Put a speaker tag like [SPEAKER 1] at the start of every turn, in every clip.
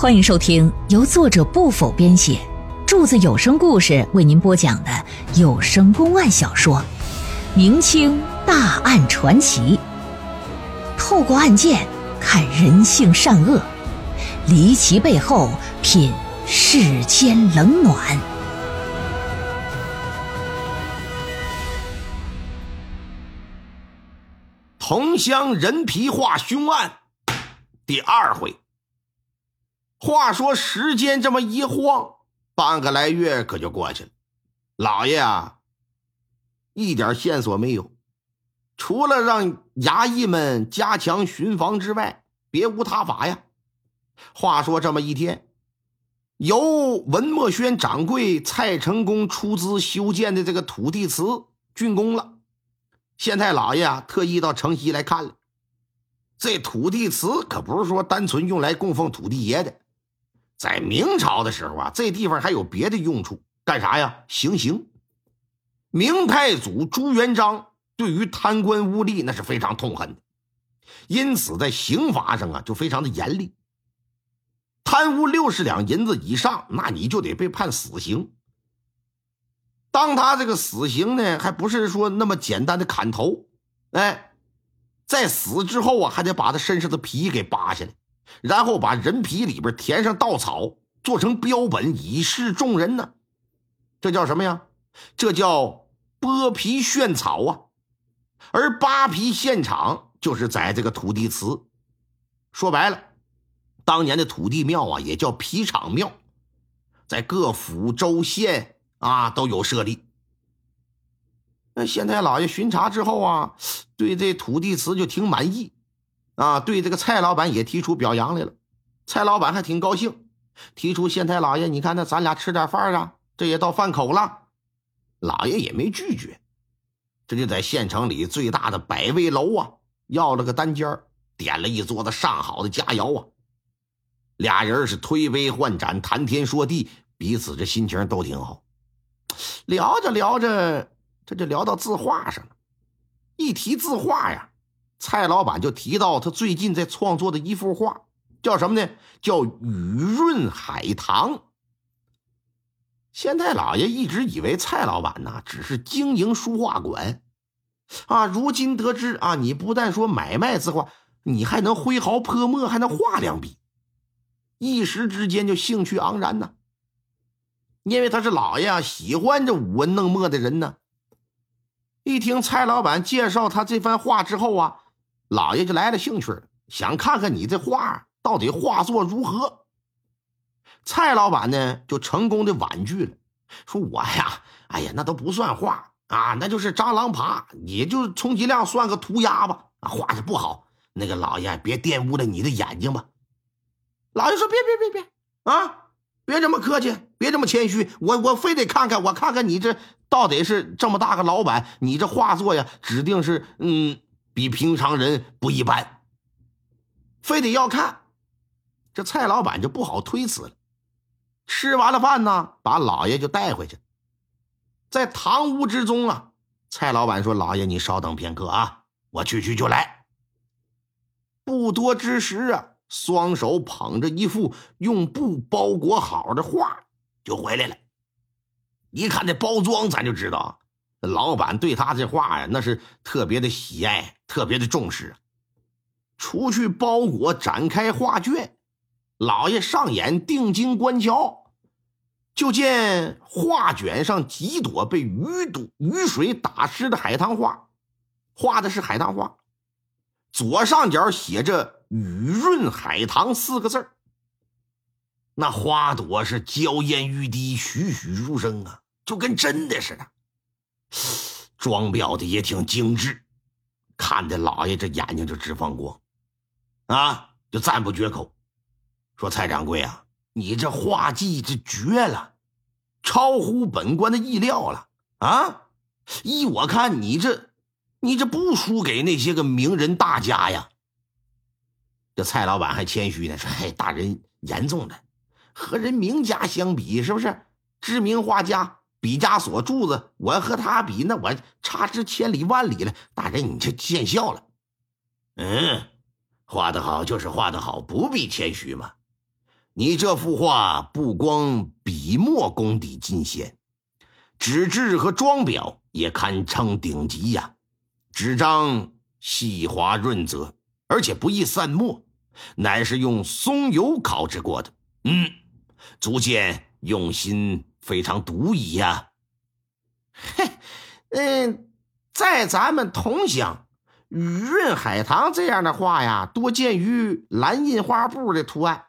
[SPEAKER 1] 欢迎收听由作者不否编写，柱子有声故事为您播讲的有声公案小说《明清大案传奇》，透过案件看人性善恶，离奇背后品世间冷暖。
[SPEAKER 2] 同乡人皮画凶案第二回。话说时间这么一晃，半个来月可就过去了。老爷啊，一点线索没有，除了让衙役们加强巡防之外，别无他法呀。话说这么一天，由文墨轩掌柜蔡成功出资修建的这个土地祠竣工了。县太老爷啊，特意到城西来看了。这土地祠可不是说单纯用来供奉土地爷的，在明朝的时候啊，这地方还有别的用处，干啥呀？行刑。明太祖朱元璋对于贪官污吏那是非常痛恨的，因此在刑罚上啊就非常的严厉。贪污六十两银子以上，那你就得被判死刑。当他这个死刑呢，还不是说那么简单的砍头，哎，在死之后啊，还得把他身上的皮给扒下来，然后把人皮里边填上稻草，做成标本以示众人呢。这叫什么呀？这叫剥皮炫草啊。而扒皮现场就是在这个土地祠。说白了，当年的土地庙啊，也叫皮场庙，在各府州县。啊，都有设立。那县太老爷巡查之后啊，对这土地祠就挺满意，啊，对这个蔡老板也提出表扬来了。蔡老板还挺高兴，提出县太老爷，你看那咱俩吃点饭啊，这也到饭口了。老爷也没拒绝，这就在县城里最大的百味楼啊，要了个单间点了一桌子上好的佳肴啊。俩人是推杯换盏，谈天说地，彼此这心情都挺好。聊着聊着，这就聊到字画上了。一提字画呀，蔡老板就提到他最近在创作的一幅画，叫什么呢？叫《雨润海棠》。县太老爷一直以为蔡老板呢只是经营书画馆，啊，如今得知啊，你不但说买卖字画，你还能挥毫泼墨，还能画两笔，一时之间就兴趣盎然呢。因为他是老爷，喜欢这舞文弄墨的人呢。一听蔡老板介绍他这番话之后啊，老爷就来了兴趣想看看你这画到底画作如何。蔡老板呢，就成功的婉拒了，说：“我呀，哎呀，那都不算画啊，那就是蟑螂爬，也就充其量算个涂鸦吧。啊，画的不好，那个老爷别玷污了你的眼睛吧。”老爷说：“别别别别啊！”别这么客气，别这么谦虚，我我非得看看，我看看你这到底是这么大个老板，你这画作呀，指定是嗯比平常人不一般，非得要看，这蔡老板就不好推辞了。吃完了饭呢，把老爷就带回去，在堂屋之中啊，蔡老板说：“老爷，你稍等片刻啊，我去去就来。”不多之时啊。双手捧着一幅用布包裹好的画，就回来了。一看这包装，咱就知道，老板对他这画呀，那是特别的喜爱，特别的重视。除去包裹，展开画卷，老爷上眼定睛观瞧，就见画卷上几朵被雨都雨水打湿的海棠花，画的是海棠花。左上角写着“雨润海棠”四个字那花朵是娇艳欲滴，栩栩如生啊，就跟真的似的。装裱的也挺精致，看的老爷这眼睛就直放光，啊，就赞不绝口，说：“蔡掌柜啊，你这画技这绝了，超乎本官的意料了啊！依我看，你这……”你这不输给那些个名人大家呀？这蔡老板还谦虚呢，说：“嘿，大人言重了，和人名家相比，是不是？知名画家毕加索柱子，我和他比，那我差之千里万里了。大人你就见笑了。嗯，画得好就是画得好，不必谦虚嘛。你这幅画不光笔墨功底尽显，纸质和装裱也堪称顶级呀。纸张细滑润泽，而且不易散墨，乃是用松油烤制过的。嗯，足见用心非常独一呀。
[SPEAKER 3] 嘿，嗯，在咱们同乡，雨润海棠这样的画呀，多见于蓝印花布的图案。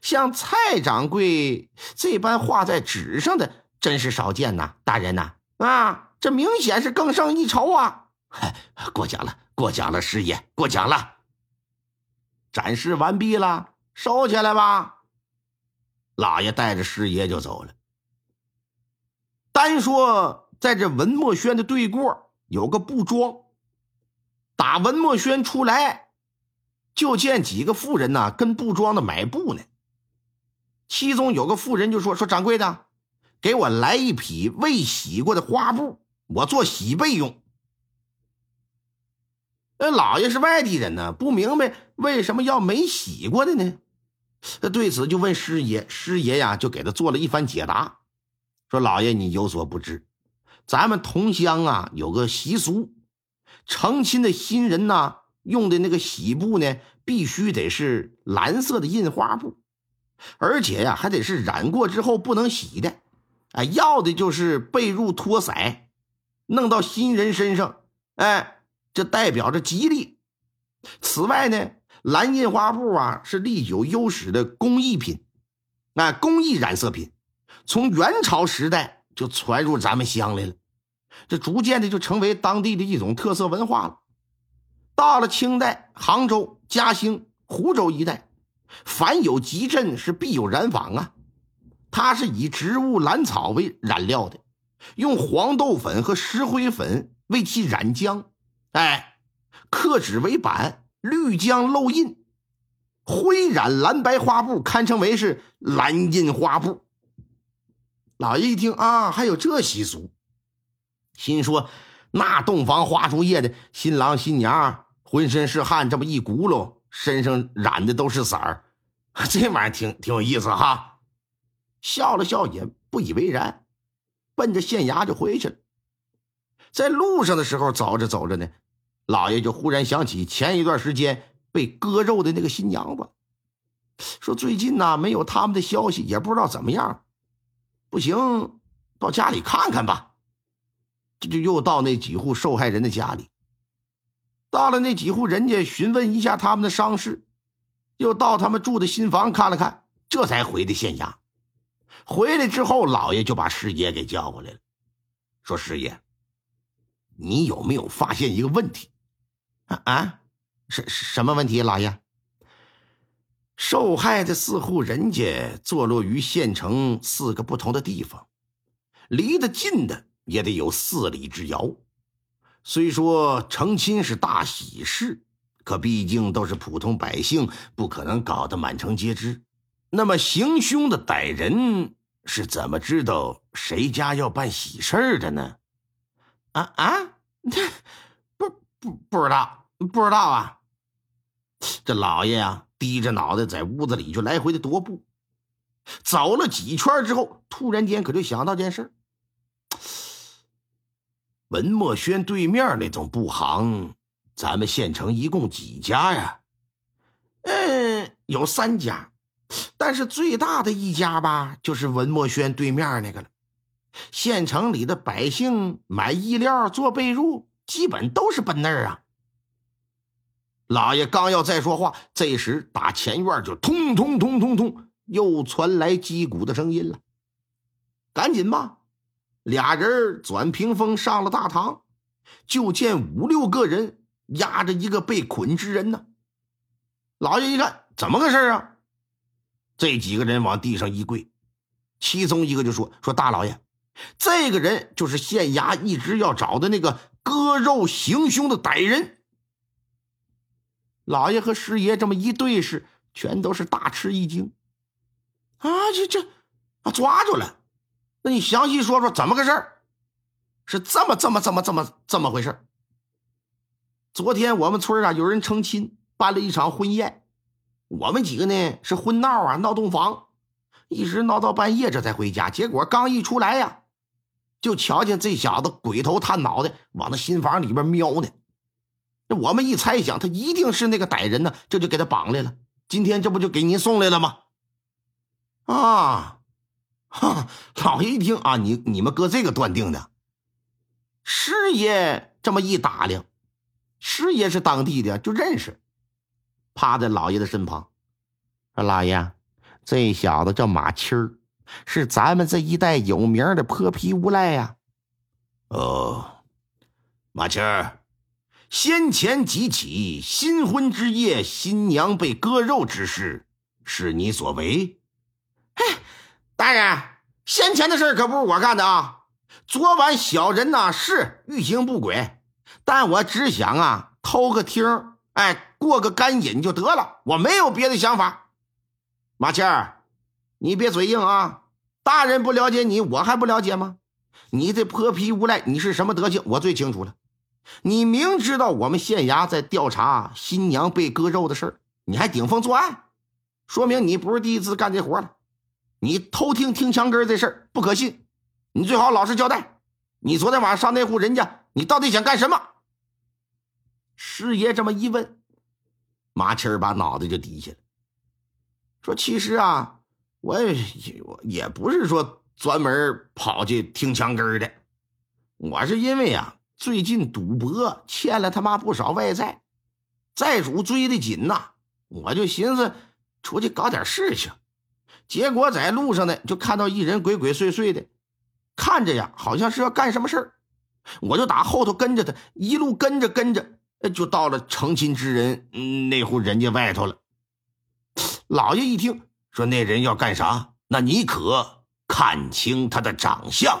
[SPEAKER 3] 像蔡掌柜这般画在纸上的，真是少见呐！大人呐，啊，这明显是更胜一筹啊！
[SPEAKER 2] 过奖了，过奖了，师爷，过奖了。展示完毕了，收起来吧。老爷带着师爷就走了。单说在这文墨轩的对过有个布庄，打文墨轩出来，就见几个妇人呐，跟布庄的买布呢。其中有个妇人就说：“说掌柜的，给我来一匹未洗过的花布，我做洗被用。”那老爷是外地人呢，不明白为什么要没洗过的呢？那对此就问师爷，师爷呀就给他做了一番解答，说：“老爷你有所不知，咱们同乡啊有个习俗，成亲的新人呢用的那个喜布呢，必须得是蓝色的印花布。”而且呀，还得是染过之后不能洗的，哎，要的就是被褥脱色，弄到新人身上，哎，这代表着吉利。此外呢，蓝印花布啊是历久优史的工艺品，哎，工艺染色品，从元朝时代就传入咱们乡来了，这逐渐的就成为当地的一种特色文化了。到了清代，杭州、嘉兴、湖州一带。凡有集镇，是必有染坊啊。它是以植物蓝草为染料的，用黄豆粉和石灰粉为其染浆，哎，刻纸为板，绿浆漏印，灰染蓝白花布，堪称为是蓝印花布。老爷一听啊，还有这习俗，心说那洞房花烛夜的新郎新娘浑身是汗，这么一轱辘。身上染的都是色儿，这玩意儿挺挺有意思哈。笑了笑，也不以为然，奔着县衙就回去了。在路上的时候，走着走着呢，老爷就忽然想起前一段时间被割肉的那个新娘子，说最近呢没有他们的消息，也不知道怎么样。不行，到家里看看吧。这就又到那几户受害人的家里。到了那几户人家，询问一下他们的伤势，又到他们住的新房看了看，这才回的县衙。回来之后，老爷就把师爷给叫过来了，说：“师爷，你有没有发现一个问题？
[SPEAKER 3] 啊啊，什什么问题？老爷，
[SPEAKER 2] 受害的四户人家坐落于县城四个不同的地方，离得近的也得有四里之遥。”虽说成亲是大喜事，可毕竟都是普通百姓，不可能搞得满城皆知。那么行凶的歹人是怎么知道谁家要办喜事的呢？
[SPEAKER 3] 啊啊，不不不知道，不知道啊！
[SPEAKER 2] 这老爷呀，低着脑袋在屋子里就来回的踱步，走了几圈之后，突然间可就想到件事。文墨轩对面那种布行，咱们县城一共几家呀？
[SPEAKER 3] 嗯，有三家，但是最大的一家吧，就是文墨轩对面那个了。县城里的百姓买衣料、做被褥，基本都是奔那儿啊。
[SPEAKER 2] 老爷刚要再说话，这时打前院就通通通通通，又传来击鼓的声音了。赶紧吧！俩人转屏风上了大堂，就见五六个人压着一个被捆之人呢。老爷一看，怎么个事啊？这几个人往地上一跪，其中一个就说：“说大老爷，这个人就是县衙一直要找的那个割肉行凶的歹人。”老爷和师爷这么一对视，全都是大吃一惊。啊，这这啊，抓住了！那你详细说说怎么个事儿？是这么这么这么这么这么回事昨天我们村啊有人成亲，办了一场婚宴，我们几个呢是婚闹啊闹洞房，一直闹到半夜这才回家。结果刚一出来呀，就瞧见这小子鬼头探脑的往那新房里边瞄呢。这我们一猜想，他一定是那个歹人呢，这就给他绑来了。今天这不就给您送来了吗？啊，哈！老爷一听啊，你你们搁这个断定的。师爷这么一打量，师爷是当地的，就认识，趴在老爷的身旁，说：“老爷，这小子叫马七儿，是咱们这一带有名的泼皮无赖呀。”
[SPEAKER 4] 哦，马七儿。先前几起新婚之夜新娘被割肉之事，是你所为？
[SPEAKER 2] 嘿，大人，先前的事可不是我干的啊！昨晚小人呐是欲行不轨，但我只想啊偷个听，哎，过个干瘾就得了，我没有别的想法。马谦儿，你别嘴硬啊！大人不了解你，我还不了解吗？你这泼皮无赖，你是什么德行？我最清楚了。你明知道我们县衙在调查新娘被割肉的事儿，你还顶风作案，说明你不是第一次干这活了。你偷听听墙根这事儿不可信，你最好老实交代。你昨天晚上上那户人家，你到底想干什么？师爷这么一问，马七儿把脑袋就低下了，说：“其实啊，我也我也不是说专门跑去听墙根的，我是因为呀。”最近赌博欠了他妈不少外债，债主追的紧呐，我就寻思出去搞点事情。结果在路上呢，就看到一人鬼鬼祟祟的，看着呀，好像是要干什么事儿。我就打后头跟着他，一路跟着跟着，就到了成亲之人那户人家外头了。老爷一听说那人要干啥，那你可看清他的长相。